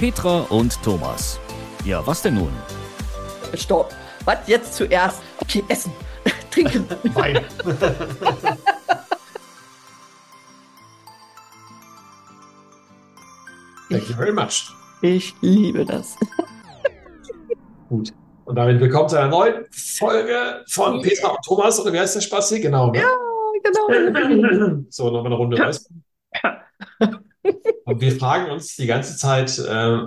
Petra und Thomas. Ja, was denn nun? Stopp. Was jetzt zuerst? Okay, essen. Trinken. Wein. Thank you very much. Ich liebe das. Gut. Und damit willkommen zu einer neuen Folge von Petra und Thomas. Oder wie heißt der Spaß hier? Genau. Ne? Ja, genau. So, nochmal eine Runde weiß. Und wir fragen uns die ganze Zeit, äh,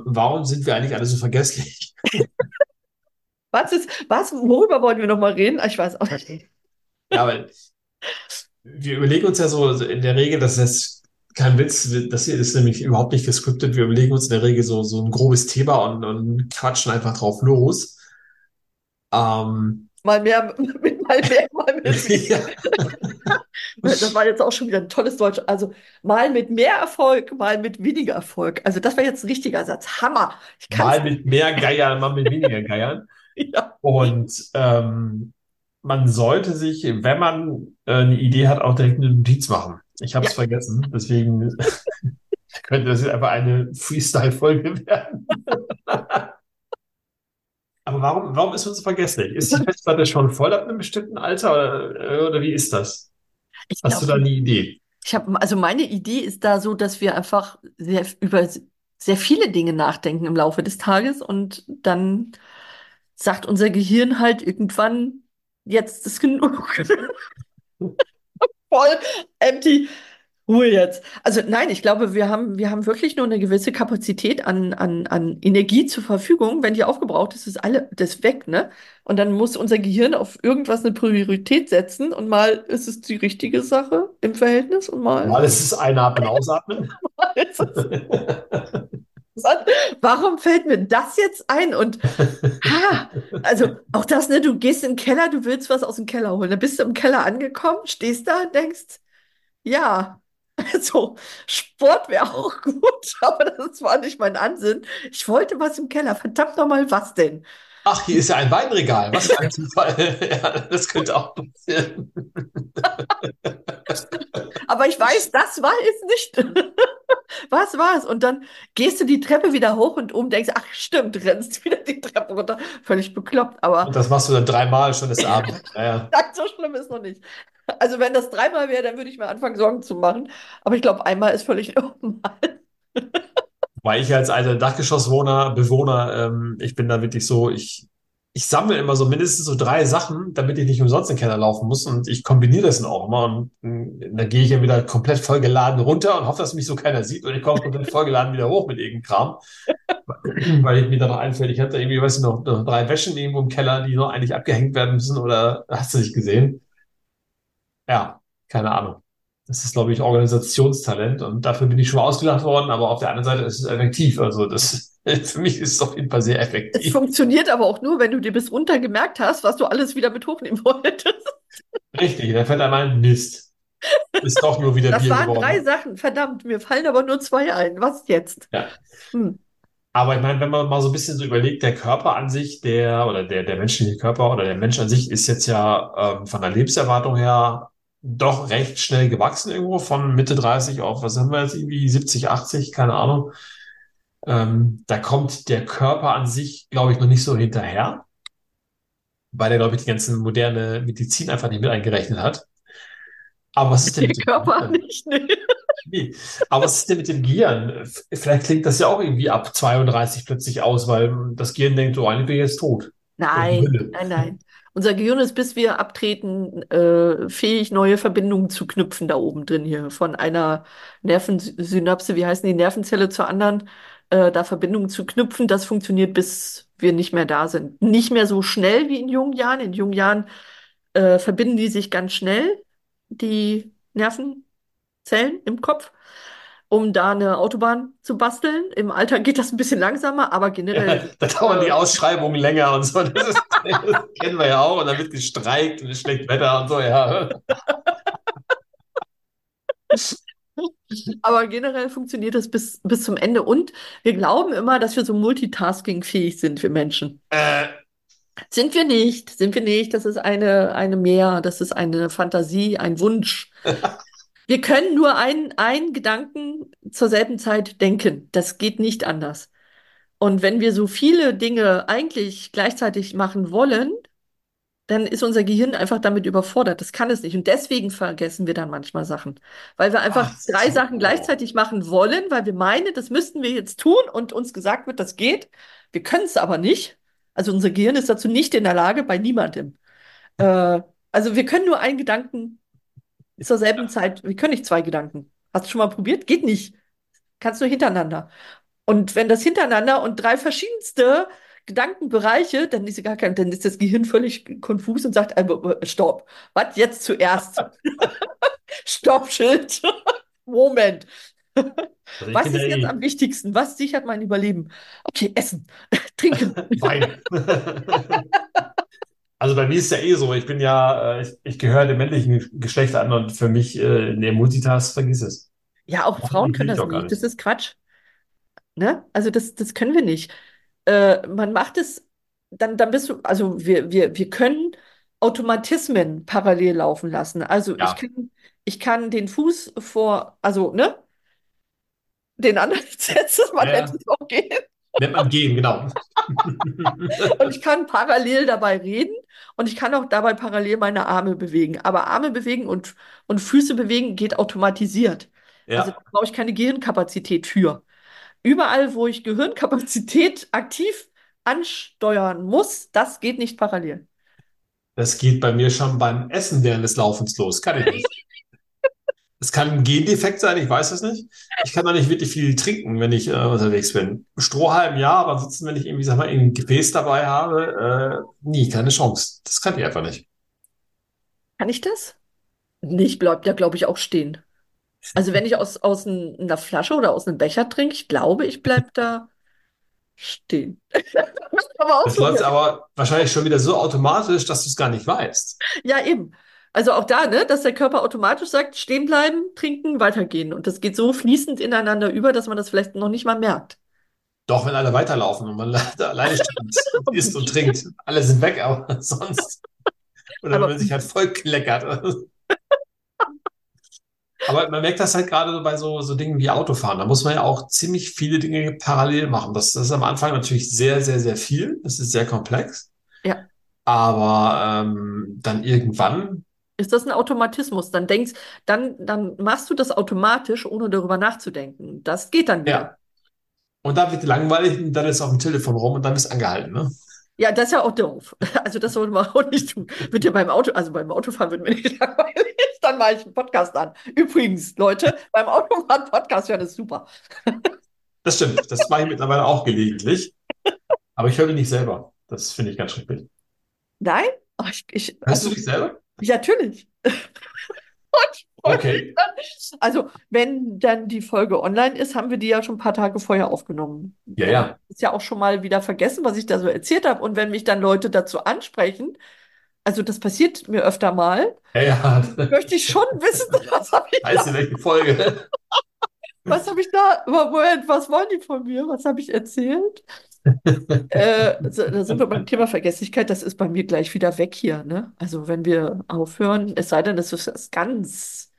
warum sind wir eigentlich alle so vergesslich? Was ist, was, worüber wollten wir nochmal reden? Ah, Ich weiß auch nicht. Ja, weil wir überlegen uns ja so in der Regel, das ist kein Witz, das hier ist nämlich überhaupt nicht gescriptet. Wir überlegen uns in der Regel so, so ein grobes Thema und, und quatschen einfach drauf los. Ähm, Mal mehr, mal mehr, mal mit ja. Das war jetzt auch schon wieder ein tolles Deutsch. Also mal mit mehr Erfolg, mal mit weniger Erfolg. Also das war jetzt ein richtiger Satz. Hammer. Mal mit mehr Geiern, mal mit weniger Geiern. Ja. Und ähm, man sollte sich, wenn man äh, eine Idee hat, auch direkt eine Notiz machen. Ich habe es Ja. vergessen, deswegen könnte das jetzt einfach eine Freestyle-Folge werden. Aber warum, warum ist so vergesslich? Ist die Festplatte schon voll ab einem bestimmten Alter oder, oder wie ist das? Ich Hast du glaub, da eine Idee? Ich habe, also meine Idee ist da so, dass wir einfach sehr über sehr viele Dinge nachdenken im Laufe des Tages und dann sagt unser Gehirn halt irgendwann, jetzt ist genug. Voll empty. Ruhe jetzt. Also nein, ich glaube, wir haben, wir haben wirklich nur eine gewisse Kapazität an, an, an Energie zur Verfügung. Wenn die aufgebraucht ist, ist alle, das weg, ne? Und dann muss unser Gehirn auf irgendwas eine Priorität setzen und mal ist es die richtige Sache im Verhältnis und mal Mal ist es einatmen, ausatmen. ist es Warum fällt mir das jetzt ein? Und ha, also auch das, ne, du gehst in den Keller, du willst was aus dem Keller holen. Dann bist du im Keller angekommen, stehst da und denkst, ja, also Sport wäre auch gut, aber das war nicht mein Ansinn. Ich wollte was im Keller. Verdammt nochmal, was denn? Ach, hier ist ja ein Weinregal. Was für ein Zufall. Ja, das könnte auch passieren. Aber ich weiß, das war es nicht. Was war es? Und dann gehst du die Treppe wieder hoch und um, denkst, ach stimmt, rennst wieder die Treppe runter. Völlig bekloppt, aber Und das machst du dann dreimal schon des Abends. Naja. So schlimm ist noch nicht. Also wenn das dreimal wäre, dann würde ich mir anfangen, Sorgen zu machen. Aber ich glaube, einmal ist völlig normal. Weil ich als alter Dachgeschosswohner, Bewohner, ähm, ich bin da wirklich so, ich, ich sammle immer so mindestens so drei Sachen, damit ich nicht umsonst in den Keller laufen muss. Und ich kombiniere das dann auch immer. Und äh, dann gehe ich ja wieder komplett vollgeladen runter und hoffe, dass mich so keiner sieht. Und ich komme komplett vollgeladen wieder hoch mit irgendeinem Kram. Weil mir dann noch einfällt, ich hatte irgendwie, weiß ich noch, noch drei Wäschen irgendwo im Keller, die noch eigentlich abgehängt werden müssen. Oder hast du nicht gesehen? Ja, keine Ahnung. Das ist, glaube ich, Organisationstalent und dafür bin ich schon ausgelacht worden, aber auf der anderen Seite ist es effektiv. Also das, für mich ist es auf jeden Fall sehr Es effektiv. funktioniert aber auch nur, wenn du dir bis runter gemerkt hast, was du alles wieder mit hochnehmen wolltest. Richtig, da fällt einem ein, Mist. Ist doch nur wieder Das Bier waren geworden. drei Sachen. Verdammt, mir fallen aber nur zwei ein. Was jetzt? Ja. Hm. Aber ich meine, wenn man mal so ein bisschen so überlegt, der Körper an sich, der oder der, der menschliche Körper oder der Mensch an sich ist jetzt ja ähm, von der Lebenserwartung her doch recht schnell gewachsen irgendwo von Mitte 30 auf, was haben wir jetzt irgendwie 70, 80, keine Ahnung. Ähm, da kommt der Körper an sich, glaube ich, noch nicht so hinterher, weil er, glaube ich, die ganze moderne Medizin einfach nicht mit eingerechnet hat. Aber was ist denn Der mit dem Körper nicht. Nee. Nee. Aber was ist denn mit dem Gehirn? Vielleicht klingt das ja auch irgendwie ab 32 plötzlich aus, weil das Gehirn denkt, oh, eigentlich bin ich jetzt tot. Nein, nein, nein. Unser Gehirn ist, bis wir abtreten, äh, fähig, neue Verbindungen zu knüpfen da oben drin hier. Von einer Nervensynapse, wie heißen die Nervenzelle zur anderen, äh, da Verbindungen zu knüpfen. Das funktioniert, bis wir nicht mehr da sind. Nicht mehr so schnell wie in jungen Jahren. In jungen Jahren äh, verbinden die sich ganz schnell, die Nervenzellen im Kopf, um da eine Autobahn zu basteln. Im Alter geht das ein bisschen langsamer, aber generell. Da dauern die Ausschreibungen länger und so. Das, ist, das kennen wir ja auch. Und dann wird gestreikt und es schlecht Wetter und so, ja. Aber generell funktioniert das bis, bis zum Ende. Und wir glauben immer, dass wir so multitaskingfähig sind, wir Menschen. Äh, Sind wir nicht, sind wir nicht. Das ist eine, eine Mehr, das ist eine Fantasie, ein Wunsch. Wir können nur einen, einen Gedanken zur selben Zeit denken. Das geht nicht anders. Und wenn wir so viele Dinge eigentlich gleichzeitig machen wollen, dann ist unser Gehirn einfach damit überfordert. Das kann es nicht. Und deswegen vergessen wir dann manchmal Sachen. Weil wir einfach Ach drei so. Sachen gleichzeitig machen wollen, weil wir meinen, das müssten wir jetzt tun und uns gesagt wird, das geht. Wir können es aber nicht. Also unser Gehirn ist dazu nicht in der Lage, bei niemandem. Äh, also wir können nur einen Gedanken zur selben Zeit, wir können nicht zwei Gedanken. Hast du schon mal probiert? Geht nicht. Kannst nur hintereinander. Und wenn das hintereinander und drei verschiedenste Gedankenbereiche, dann ist, gar kein, dann ist das Gehirn völlig konfus und sagt, einfach, äh, stopp. Was jetzt zuerst? Stoppschild. Moment. Also Was ist jetzt am wichtigsten? Was sichert mein Überleben? Okay, Essen, Trinken. Wein. Also bei mir ist ja eh so, ich bin ja, äh, ich, ich gehöre dem männlichen Geschlecht an und für mich, äh, nee, Multitask, vergiss es. Ja, auch Frauen können ich das gar nicht. Das nicht. ist Quatsch. Ne? Also das, das können wir nicht. Äh, man macht es, dann, dann bist du, also wir, wir, wir können Automatismen parallel laufen lassen. Also ich Ja, kann, ich kann den Fuß vor, also, ne, den anderen setzen, man ja, ja. es auch gehen. Nennt man gehen, genau. Und ich kann parallel dabei reden und ich kann auch dabei parallel meine Arme bewegen. Aber Arme bewegen und, und Füße bewegen geht automatisiert. Also da Ja, brauche ich keine Gehirnkapazität für. Überall, wo ich Gehirnkapazität aktiv ansteuern muss, das geht nicht parallel. das geht bei mir schon beim Essen während des Laufens los. Kann ich nicht. Es kann ein Gendefekt sein, ich weiß es nicht. Ich kann auch nicht wirklich viel trinken, wenn ich äh, unterwegs bin. Strohhalm ja, aber ansonsten, wenn ich irgendwie, sag mal, ein Gefäß dabei habe, äh, nie, keine Chance. Das kann ich einfach nicht. Kann ich das? Nee, ich bleib ja, glaube ich, auch stehen. Also wenn ich aus, aus einer Flasche oder aus einem Becher trinke, ich glaube, ich bleib da stehen. Aber Das läuft aber wahrscheinlich schon wieder so automatisch, dass du es gar nicht weißt. Ja, eben. Also auch da, ne, dass der Körper automatisch sagt, stehen bleiben, trinken, weitergehen. Und das geht so fließend ineinander über, dass man das vielleicht noch nicht mal merkt. Doch, wenn alle weiterlaufen und man alleine steht und isst und trinkt, alle sind weg, aber sonst. Oder wenn Aber man sich halt voll kleckert. Aber man merkt das halt gerade so bei so, so Dingen wie Autofahren. Da muss man ja auch ziemlich viele Dinge parallel machen. Das, das ist am Anfang natürlich sehr, sehr, sehr viel. Das ist sehr komplex. ja, Aber ähm, dann irgendwann, ist das ein Automatismus? Dann denkst, dann, dann machst du das automatisch, ohne darüber nachzudenken. Das geht dann wieder. ja. Und dann wird langweilig und dann ist auf dem Telefon rum und dann ist angehalten, ne? Ja, das ist ja auch doof. Also das sollte man auch nicht tun. Wird ja beim Auto, also beim Autofahren wird mir nicht langweilig, dann mache ich einen Podcast an. Übrigens, Leute, beim Autofahren Podcast hören ist super. Das stimmt. Das mache ich mittlerweile auch gelegentlich. Aber ich höre mich nicht selber. Das finde ich ganz schrecklich. Nein? Ach, ich, ich, Hörst du also, dich selber? Ja, natürlich. Okay. dann. Also, wenn dann die Folge online ist, haben wir die ja schon ein paar Tage vorher aufgenommen. Ja, ja. ist ja auch schon mal wieder vergessen, was ich da so erzählt habe. Und wenn mich dann Leute dazu ansprechen, also das passiert mir öfter mal, Ja, ja. möchte ich schon wissen, was habe ich Weißt du, welche Folge? was habe ich da, Moment, was wollen die von mir? Was habe ich erzählt? Äh, so, da sind wir beim Thema Vergesslichkeit, das ist bei mir gleich wieder weg hier, ne? Also wenn wir aufhören, es sei denn, es ist was ganz,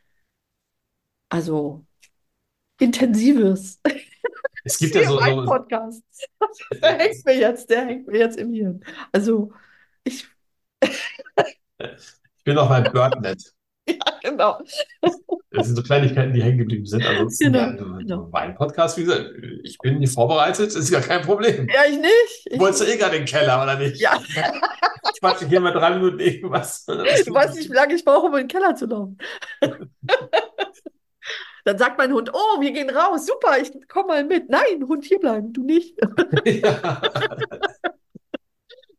also intensives. Es gibt ja so, mein so Podcast. Der hängt mir jetzt, der hängt mir jetzt im Hirn. Also, ich, ich bin noch beim BirdNet. ja, genau. Das sind so Kleinigkeiten, die hängen geblieben sind. Ansonsten, Genau, genau. mein Podcast, wie gesagt, ich bin nicht vorbereitet, ist gar kein Problem. Ja, ich nicht. Du Ich, wolltest ja eh gerade in den Keller, oder nicht? ja, Ich quatsche hier mal drei Minuten irgendwas. du weißt nicht, wie lange ich brauche, um in den Keller zu laufen. Dann sagt mein Hund, oh, wir gehen raus, super, ich komm mal mit. Nein, Hund, hier bleiben, du nicht. Ja.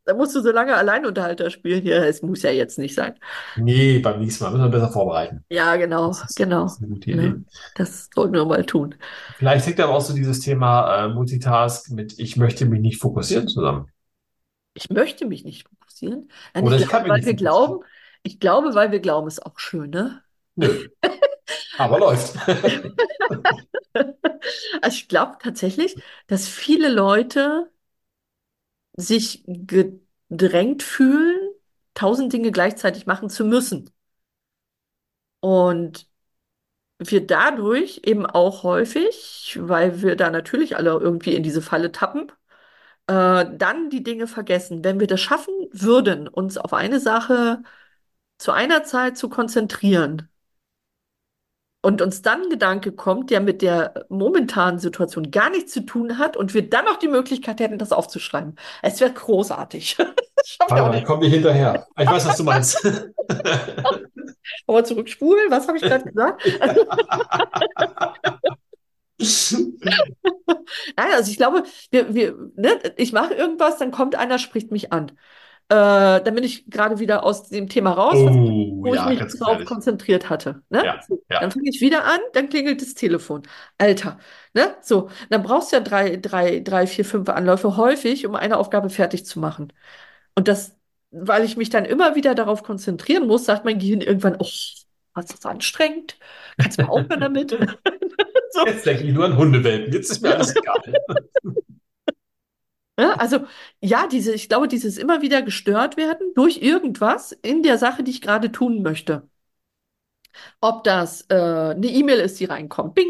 Da musst du so lange Alleinunterhalter spielen. Ja, es muss ja jetzt nicht sein. Nee, beim nächsten Mal müssen wir besser vorbereiten. Ja, genau, Das ist, genau. das ist eine gute Idee. Ne? Das sollten wir mal tun. Vielleicht hängt aber auch so dieses Thema äh, Multitask mit ich möchte mich nicht fokussieren zusammen. Ich möchte mich nicht fokussieren. Oder ich ich kann glaube, mich weil nicht glauben, ich glaube, weil wir glauben, ist auch schön, ne? Nö, aber läuft. Also ich glaube tatsächlich, dass viele Leute sich gedrängt fühlen, tausend Dinge gleichzeitig machen zu müssen. Und wir dadurch eben auch häufig, weil wir da natürlich alle irgendwie in diese Falle tappen, äh, dann die Dinge vergessen. Wenn wir das schaffen würden, uns auf eine Sache zu einer Zeit zu konzentrieren und uns dann ein Gedanke kommt, der mit der momentanen Situation gar nichts zu tun hat und wir dann noch die Möglichkeit hätten, das aufzuschreiben. Es wäre großartig. Mal, ich komme nicht hinterher. Ich weiß, was du meinst. Aber zurückspulen, was habe ich gerade gesagt? Nein, also ich glaube, wir, wir, ne, ich mache irgendwas, dann kommt einer, spricht mich an. Äh, dann bin ich gerade wieder aus dem Thema raus, Oh, wo ich ja, mich ganz darauf gefährlich. konzentriert hatte. Ne? Ja, So, ja. dann fange ich wieder an, dann klingelt das Telefon. Alter, ne? So, dann brauchst du ja drei, drei, drei, vier, fünf Anläufe häufig, um eine Aufgabe fertig zu machen. Und das, weil ich mich dann immer wieder darauf konzentrieren muss, sagt mein Gehirn irgendwann, oh, was ist das anstrengend? Kannst du mal aufhören damit? So. Jetzt denke ich nur an Hundewelpen. Jetzt ist mir alles egal. Ja, also ja, diese, ich glaube, dieses immer wieder gestört werden durch irgendwas in der Sache, die ich gerade tun möchte. Ob das äh, eine E-Mail ist, die reinkommt, bing,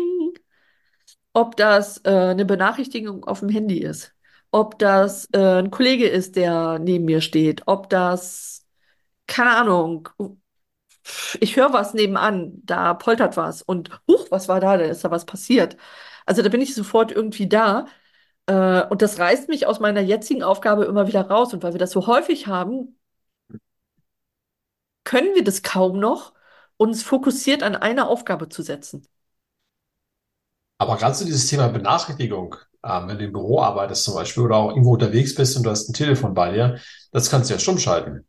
ob das äh, eine Benachrichtigung auf dem Handy ist, ob das äh, ein Kollege ist, der neben mir steht, ob das, keine Ahnung, ich höre was nebenan, da poltert was und huch, was war da? Da ist da was passiert. Also da bin ich sofort irgendwie da. Äh, und das reißt mich aus meiner jetzigen Aufgabe immer wieder raus. Und weil wir das so häufig haben, können wir das kaum noch, uns fokussiert an eine Aufgabe zu setzen. Aber gerade so dieses Thema Benachrichtigung, ähm, wenn du im Büro arbeitest zum Beispiel oder auch irgendwo unterwegs bist und du hast ein Telefon bei dir, das kannst du ja stumm schalten.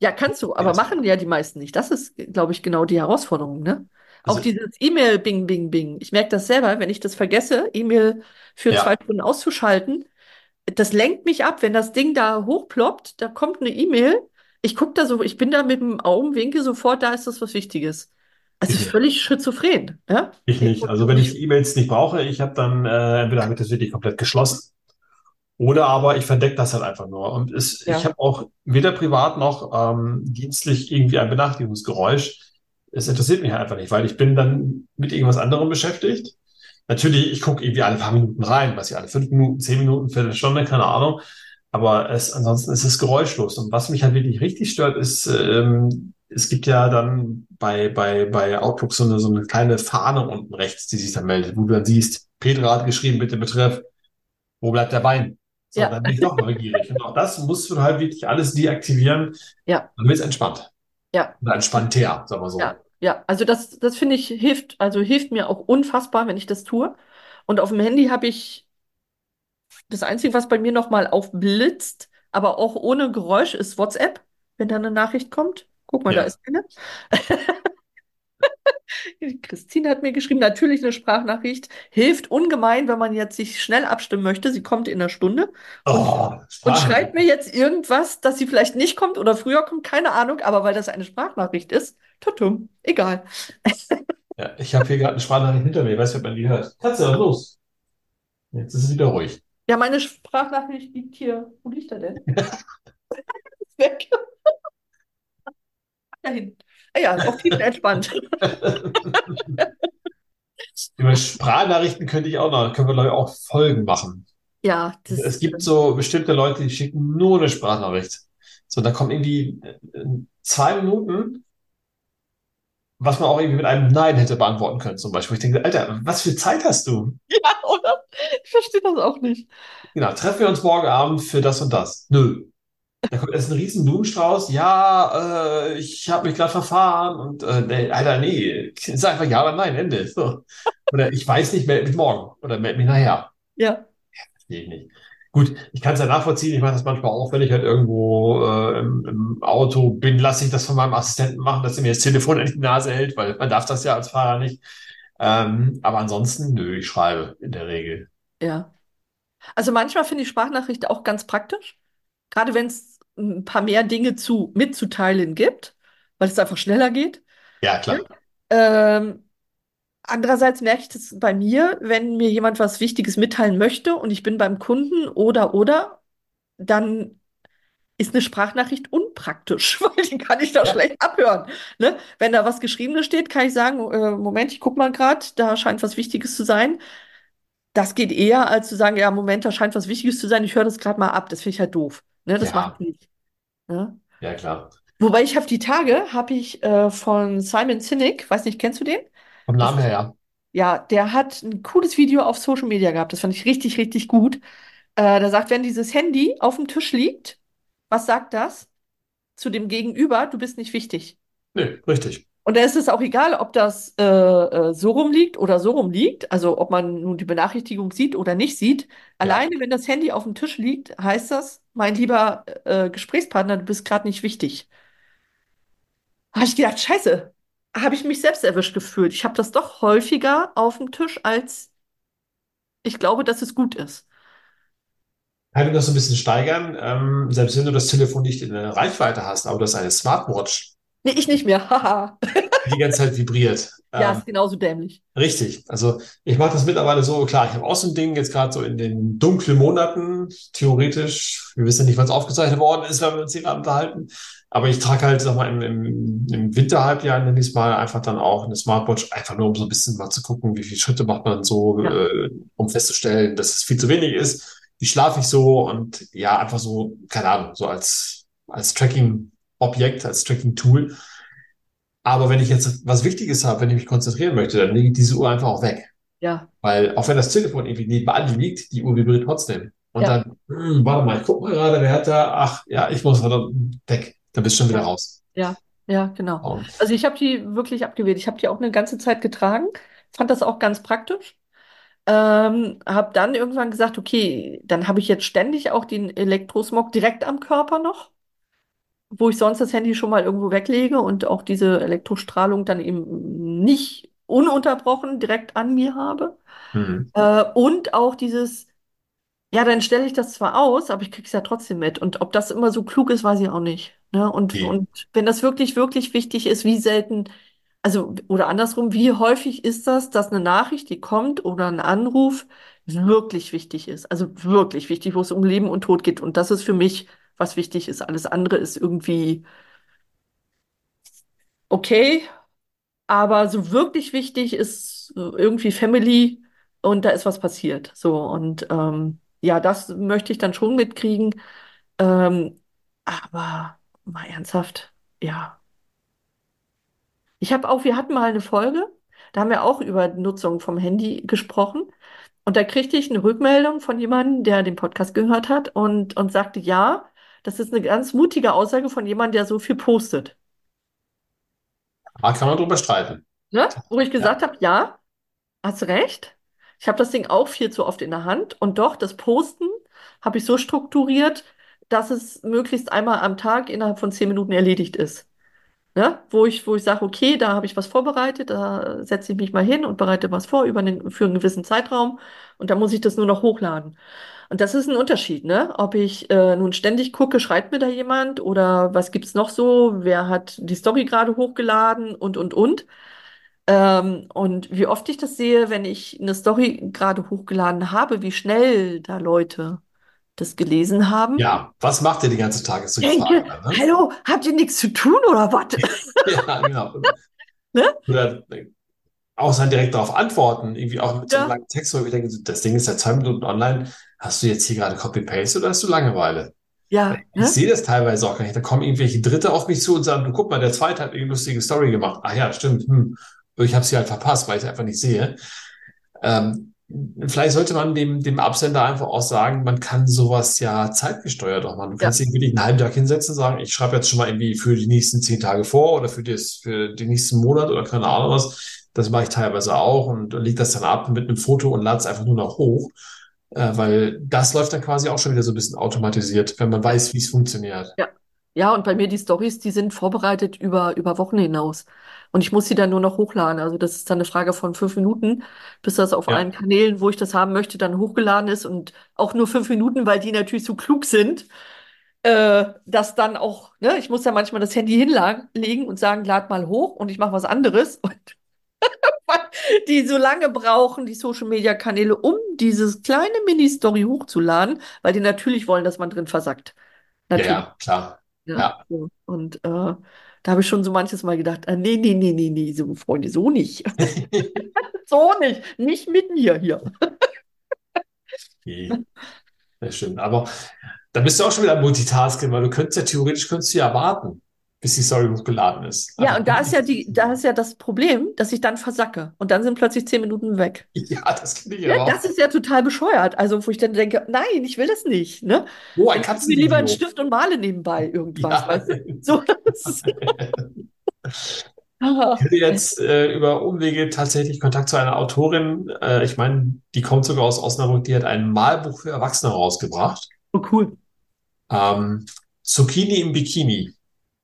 Ja, kannst du, aber machen ja die meisten nicht. Das ist, glaube ich, genau die Herausforderung, ne? Auch Also- dieses E-Mail, Bing, Bing, Bing. Ich merke das selber, wenn ich das vergesse, E-Mail für Ja. zwei Stunden auszuschalten, das lenkt mich ab, wenn das Ding da hochploppt, da kommt eine E-Mail. Ich gucke da so, ich bin da mit dem Augenwinkel sofort, da ist das was Wichtiges. Also Ich- völlig schizophren, ja? Ich nicht. Also wenn ich E-Mails nicht brauche, ich habe dann äh, entweder habe ich das wirklich komplett geschlossen oder aber ich verdecke das halt einfach nur. Und es, Ja. ich habe auch weder privat noch ähm, dienstlich irgendwie ein Benachrichtigungsgeräusch. Es interessiert mich halt einfach nicht, weil ich bin dann mit irgendwas anderem beschäftigt. Natürlich, ich gucke irgendwie alle paar Minuten rein, was ich alle fünf Minuten, zehn Minuten, Viertelstunde, keine Ahnung. Aber es, ansonsten ist es geräuschlos. Und was mich halt wirklich richtig stört, ist, ähm, es gibt ja dann bei, bei, bei Outlook so eine, so eine kleine Fahne unten rechts, die sich dann meldet, wo du dann siehst, Petra hat geschrieben, bitte betreff, wo bleibt der Wein? So, Ja. dann bin ich doch neugierig. Und auch das musst du halt wirklich alles deaktivieren, Ja. dann wird es entspannt. Ja. Oder entspannter, sagen wir so. Ja, ja, also das, das finde ich hilft, also hilft mir auch unfassbar, wenn ich das tue. Und auf dem Handy habe ich das Einzige, was bei mir nochmal aufblitzt, aber auch ohne Geräusch, ist WhatsApp, wenn da eine Nachricht kommt. Guck mal, Ja. da ist eine. Christine hat mir geschrieben, natürlich eine Sprachnachricht. Hilft ungemein, wenn man jetzt sich schnell abstimmen möchte. Sie kommt in einer Stunde Oh, und schreibt mir jetzt irgendwas, dass sie vielleicht nicht kommt oder früher kommt, keine Ahnung, aber weil das eine Sprachnachricht ist, tutum, egal. Ja, ich habe hier gerade eine Sprachnachricht hinter mir, weißt du, ob man die hört. Katze, los? Jetzt ist es wieder ruhig. Ja, meine Sprachnachricht liegt hier. Wo liegt er denn? Ist weg. Dahin. Ah ja, auf tiefenentspannt. Über Sprachnachrichten könnte ich auch noch, können wir glaube ich auch Folgen machen. Ja, das, Es gibt so bestimmte Leute, die schicken nur eine Sprachnachricht. So, da kommen irgendwie äh, zwei Minuten, was man auch irgendwie mit einem Nein hätte beantworten können, zum Beispiel. Ich denke, Alter, was für Zeit hast du? ja, oder? Ich verstehe das auch nicht. Genau, treffen wir uns morgen Abend für das und das. Nö. Da kommt erst ein riesen Blumenstrauß. Ja, äh, ich habe mich gerade verfahren und äh, nee, Alter, nee, sag einfach ja oder nein, Ende. So. Oder ich weiß nicht, melde mich morgen oder melde mich nachher. Ja, Verstehe ich nicht. Gut, ich kann es ja nachvollziehen. Ich mache das manchmal auch, wenn ich halt irgendwo äh, im, im Auto bin, lasse ich das von meinem Assistenten machen, dass er mir das Telefon in die Nase hält, weil man darf das ja als Fahrer nicht. Ähm, aber ansonsten, nö, ich schreibe in der Regel. ja. Also manchmal finde ich Sprachnachrichten auch ganz praktisch. Gerade wenn es ein paar mehr Dinge zu mitzuteilen gibt, weil es einfach schneller geht. Ja, klar. Ähm, andererseits merke ich das bei mir, wenn mir jemand was Wichtiges mitteilen möchte und ich bin beim Kunden oder oder, dann ist eine Sprachnachricht unpraktisch, weil die kann ich da Ja. schlecht abhören. Ne? Wenn da was Geschriebenes steht, kann ich sagen, äh, Moment, ich guck mal gerade, da scheint was Wichtiges zu sein. das geht eher, als zu sagen, ja, Moment, da scheint was Wichtiges zu sein, ich höre das gerade mal ab. Das finde ich halt doof. Ne, das Ja, ich nicht. Ne? ja, klar. Wobei ich habe die Tage, habe ich äh, von Simon Sinek, weiß nicht, kennst du den? Vom Namen her, ja. ja, der hat ein cooles Video auf Social Media gehabt. Das fand ich richtig, richtig gut. Äh, der sagt, wenn dieses Handy auf dem Tisch liegt, was sagt das? Zu dem Gegenüber, du bist nicht wichtig. Nee, richtig. Und da ist es auch egal, ob das äh, äh, so rum liegt oder so rum liegt, also ob man nun die Benachrichtigung sieht oder nicht sieht. Ja. Alleine, wenn das Handy auf dem Tisch liegt, heißt das, mein lieber äh, Gesprächspartner, du bist gerade nicht wichtig. Habe ich gedacht, scheiße, habe ich mich selbst erwischt gefühlt. Ich habe das doch häufiger auf dem Tisch, als ich glaube, dass es gut ist. Kann ich so ein bisschen steigern, ähm, selbst wenn du das Telefon nicht in der Reichweite hast, aber du hast eine Smartwatch, Nee, ich nicht mehr. Haha. die ganze Zeit vibriert. Ja, Ähm, ist genauso dämlich. richtig. Also ich mache das mittlerweile so, klar, ich habe auch so ein Ding, jetzt gerade so in den dunklen Monaten, theoretisch, wir wissen ja nicht, wann es aufgezeichnet worden ist, wenn wir uns hier gerade unterhalten, aber ich trage halt, sag mal, im, im, im Winterhalbjahr nenne ich mal, einfach dann auch eine Smartwatch, einfach nur um so ein bisschen mal zu gucken, wie viele Schritte macht man so, Ja, äh, um festzustellen, dass es viel zu wenig ist. Wie schlafe ich so und ja, einfach so, keine Ahnung, so als, als Tracking-Objekt, als Tracking-Tool. Aber wenn ich jetzt was Wichtiges habe, wenn ich mich konzentrieren möchte, dann lege ich diese Uhr einfach auch weg. ja, Weil auch wenn das Telefon irgendwie nebenan liegt, die Uhr vibriert trotzdem. Und ja, dann, hm, warte mal, ich guck mal gerade, wer hat da, ach ja, ich muss weg. Dann bist du schon wieder ja, raus. ja, ja, genau. Und, Also ich habe die wirklich abgewählt. Ich habe die auch eine ganze Zeit getragen, fand das auch ganz praktisch. Ähm, habe dann irgendwann gesagt, okay, dann habe ich jetzt ständig auch den Elektrosmog direkt am Körper noch, wo ich sonst das Handy schon mal irgendwo weglege und auch diese Elektrostrahlung dann eben nicht ununterbrochen direkt an mir habe. hm, Äh, und auch dieses, ja, dann stelle ich das zwar aus, aber ich kriege es ja trotzdem mit. Und ob das immer so klug ist, weiß ich auch nicht. Ne? Und, nee. und wenn das wirklich, wirklich wichtig ist, wie selten, also, oder andersrum, wie häufig ist das, dass eine Nachricht, die kommt oder ein Anruf wirklich wichtig ist? Also wirklich wichtig, wo es um Leben und Tod geht. Und das ist für mich, was wichtig ist. Alles andere ist irgendwie okay, aber so wirklich wichtig ist irgendwie Family und da ist was passiert. So, und ähm, ja, das möchte ich dann schon mitkriegen. Ähm, aber mal ernsthaft, ja. Ich habe auch, wir hatten mal eine Folge, da haben wir auch über Nutzung vom Handy gesprochen. Und da kriegte ich eine Rückmeldung von jemandem, der den Podcast gehört hat und, und sagte, ja, das ist eine ganz mutige Aussage von jemandem, der so viel postet. Da kann man drüber streiten. Ne? Wo ich Ja, gesagt habe, ja, hast recht. Ich habe das Ding auch viel zu oft in der Hand und doch, das Posten habe ich so strukturiert, dass es möglichst einmal am Tag innerhalb von zehn Minuten erledigt ist. Ne? Wo ich, wo ich sage, okay, da habe ich was vorbereitet, da setze ich mich mal hin und bereite was vor über einen, für einen gewissen Zeitraum und dann muss ich das nur noch hochladen. Und das ist ein Unterschied, ne? Ob ich äh, nun ständig gucke, schreibt mir da jemand oder was gibt's noch so? Wer hat die Story gerade hochgeladen und und und. Ähm, und wie oft ich das sehe, wenn ich eine Story gerade hochgeladen habe, wie schnell da Leute das gelesen haben. ja, was macht ihr den ganzen Tag, ist so die Denke, Frage ne? hallo, habt ihr nichts zu tun oder was? Ja, genau. Ne? Oder auch dann direkt darauf antworten, irgendwie auch mit so einem Ja, langen Text, wo ich denke, das Ding ist ja zwei Minuten online. Hast du jetzt hier gerade Copy-Paste oder hast du Langeweile? ja, Ich ne? sehe das teilweise auch gar nicht. Da kommen irgendwelche Dritte auf mich zu und sagen, du guck mal, der Zweite hat eine lustige Story gemacht. Ah ja, stimmt. Hm. Ich habe sie halt verpasst, weil ich es einfach nicht sehe. Ähm, vielleicht sollte man dem, dem Absender einfach auch sagen, man kann sowas ja zeitgesteuert auch machen. Du Ja, kannst dich wirklich einen halben Tag hinsetzen und sagen, ich schreibe jetzt schon mal irgendwie für die nächsten zehn Tage vor oder für das, für den nächsten Monat oder keine Ahnung was. Das mache ich teilweise auch und leg das dann ab mit einem Foto und lade es einfach nur noch hoch. Äh, weil das läuft dann quasi auch schon wieder so ein bisschen automatisiert, wenn man weiß, wie es funktioniert. ja. Ja, und bei mir die Stories, die sind vorbereitet über, über Wochen hinaus. Und ich muss sie dann nur noch hochladen. Also das ist dann eine Frage von fünf Minuten, bis das auf Ja, allen Kanälen, wo ich das haben möchte, dann hochgeladen ist. Und auch nur fünf Minuten, weil die natürlich so klug sind, äh, dass dann auch, ne, ich muss ja manchmal das Handy hinlegen und sagen, lad mal hoch und ich mache was anderes. Und die so lange brauchen, die Social Media Kanäle, um dieses kleine Mini-Story hochzuladen, weil die natürlich wollen, dass man drin versackt. ja, Natürlich. ja, klar. Ja, Ja. so. Und äh, da habe ich schon so manches Mal gedacht, äh, nee, nee, nee, nee, nee, so Freunde, so nicht. So nicht. Nicht mit mir hier. Okay. Das stimmt. Aber da bist du auch schon wieder Multitasking, weil du könntest ja theoretisch könntest du ja warten, bis die Story hochgeladen ist. Ja, Aber und da ist ja die, da ist ja das Problem, dass ich dann versacke. Und dann sind plötzlich zehn Minuten weg. ja, das kenne ich Ja, aber auch. das ist ja total bescheuert. Also, wo ich dann denke, nein, ich will das nicht. Ne? Oh, ein nehme ich lieber einen. Stift und male nebenbei irgendwas, Ja. weißt du? So, Ah, Ich hatte jetzt äh, über Umwege tatsächlich Kontakt zu einer Autorin. Äh, ich meine, die kommt sogar aus Osnabrück, die hat ein Malbuch für Erwachsene rausgebracht. oh, cool. Ähm, Zucchini im Bikini.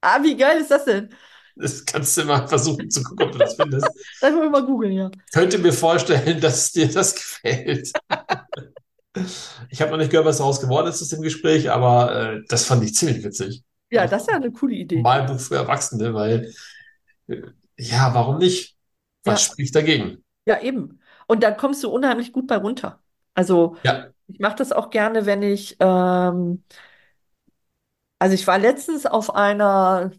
Ah, wie geil ist das denn? Das kannst du mal versuchen zu gucken, ob du das findest. Das wollen wir mal googeln, ja. Könnte mir vorstellen, dass dir das gefällt. Ich habe noch nicht gehört, was daraus geworden ist aus dem Gespräch, aber äh, das fand ich ziemlich witzig. Ja, das ist ja eine coole Idee. Malbuch für Erwachsene, weil äh, ja, warum nicht? Was Ja. spricht dagegen? Ja, eben. Und dann kommst du unheimlich gut bei runter. Also, Ja, ich mache das auch gerne, wenn ich, ähm, also ich war letztens auf einer,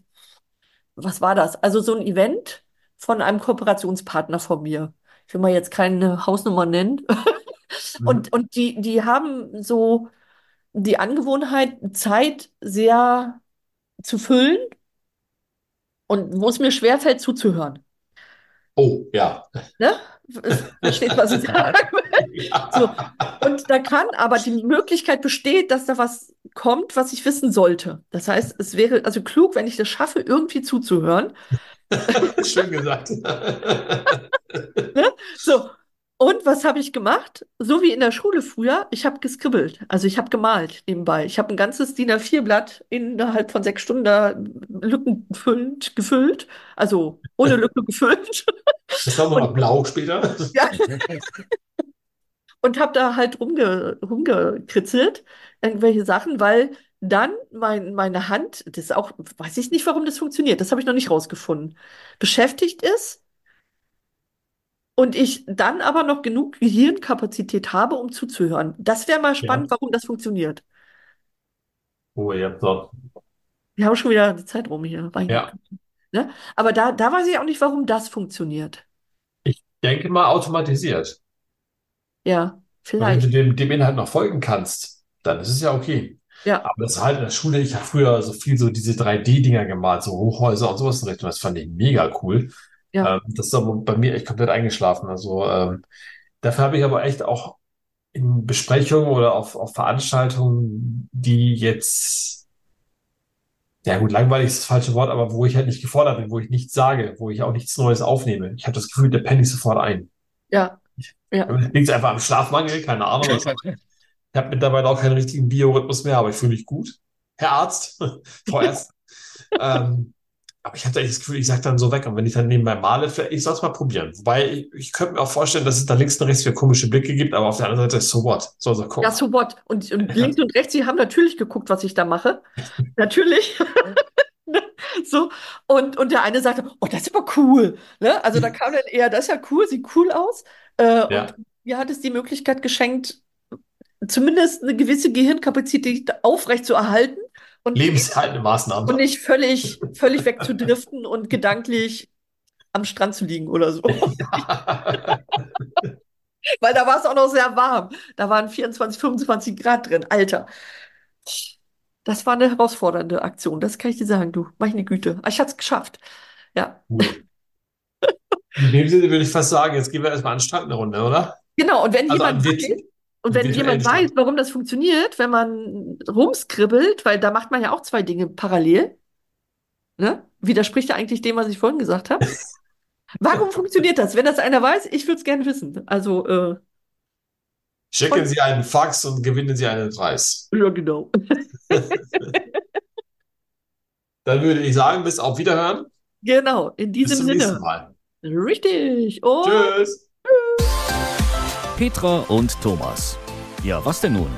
was war das? Also so ein Event von einem Kooperationspartner von mir. Ich will mal jetzt keine Hausnummer nennen. Mhm. Und, und die, die haben so die Angewohnheit, Zeit sehr zu füllen und wo es mir schwerfällt, zuzuhören. Oh, ja. Ne? Versteht, was ich sagen will? So. Und da kann aber die Möglichkeit besteht, dass da was kommt, was ich wissen sollte. Das heißt, es wäre also klug, wenn ich das schaffe, irgendwie zuzuhören. Schön gesagt. So. Und was habe ich gemacht? So wie in der Schule früher, ich habe geskribbelt. Also ich habe gemalt nebenbei. Ich habe ein ganzes DIN A4-Blatt innerhalb von sechs Stunden da Lücken gefüllt, gefüllt. Also ohne Lücke gefüllt. Das war noch blau später. Ja. Und habe da halt rumge, rumgekritzelt, irgendwelche Sachen, weil dann mein, meine Hand, das ist auch, weiß ich nicht, warum das funktioniert, das habe ich noch nicht rausgefunden, beschäftigt ist und ich dann aber noch genug Gehirnkapazität habe, um zuzuhören. Das wäre mal spannend, warum das funktioniert. Oh, ihr habt doch. Wir haben schon wieder die Zeit rum hier. Ja. Ne? Aber da, da weiß ich auch nicht, warum das funktioniert. Ich denke mal automatisiert. Ja, Weil wenn du vielleicht. dem, dem Inhalt noch folgen kannst, dann ist es ja okay. Ja, Aber das war halt in der Schule, ich habe früher so viel so diese 3D-Dinger gemalt, so Hochhäuser und sowas in Richtung. Das fand ich mega cool. Ja, Ähm, das ist aber bei mir echt komplett eingeschlafen. Also ähm, dafür habe ich aber echt auch in Besprechungen oder auf, auf Veranstaltungen, die jetzt, ja gut, langweilig ist das falsche Wort, aber wo ich halt nicht gefordert bin, wo ich nichts sage, wo ich auch nichts Neues aufnehme. Ich habe das Gefühl, der pennt ich sofort ein. ja, ja. Liegt es einfach am Schlafmangel, keine Ahnung. was. Ich habe mittlerweile auch keinen richtigen Biorhythmus mehr, aber ich fühle mich gut. Herr Arzt, Frau Ärztin. ähm, aber ich habe da echt das Gefühl, ich sage dann so weg. Und wenn ich dann nebenbei male, vielleicht- ich soll es mal probieren. Wobei, ich, ich könnte mir auch vorstellen, dass es da links und rechts wieder komische Blicke gibt, aber auf der anderen Seite, so what? Soll so gucken. Ja, so what? Und, und links und rechts, sie haben natürlich geguckt, was ich da mache. Natürlich. So. Und, und der eine sagte, oh, das ist aber cool. Ne? Also da kam dann eher, das ist ja cool, sieht cool aus. Äh, Ja. und mir hat es die Möglichkeit geschenkt, zumindest eine gewisse Gehirnkapazität aufrecht zu erhalten und, Lebenserhaltende Maßnahmen. und nicht völlig, völlig wegzudriften und gedanklich am Strand zu liegen oder so. Weil da war es auch noch sehr warm. Da waren 24, 25 Grad drin. Alter. Das war eine herausfordernde Aktion, das kann ich dir sagen, du. Meine Güte. Ich hatte es geschafft. Ja. Cool. In dem Sinne würde ich fast sagen, jetzt gehen wir erstmal an den Strand eine Runde, oder? Genau, und wenn Also jemand an und wenn jemand weiß, Strand. warum das funktioniert, wenn man rumskribbelt, weil da macht man ja auch zwei Dinge parallel, ne? Widerspricht ja eigentlich dem, was ich vorhin gesagt habe. Warum funktioniert das? Wenn das einer weiß, ich würde es gerne wissen. Also, äh, Schicken Sie einen Fax und gewinnen Sie einen Preis. ja, genau. Dann würde ich sagen, bis auf Wiederhören. Genau, in Bis diesem zum Sinne. nächsten Mal. Richtig. Und Tschüss. Petra und Thomas. Ja, was denn nun?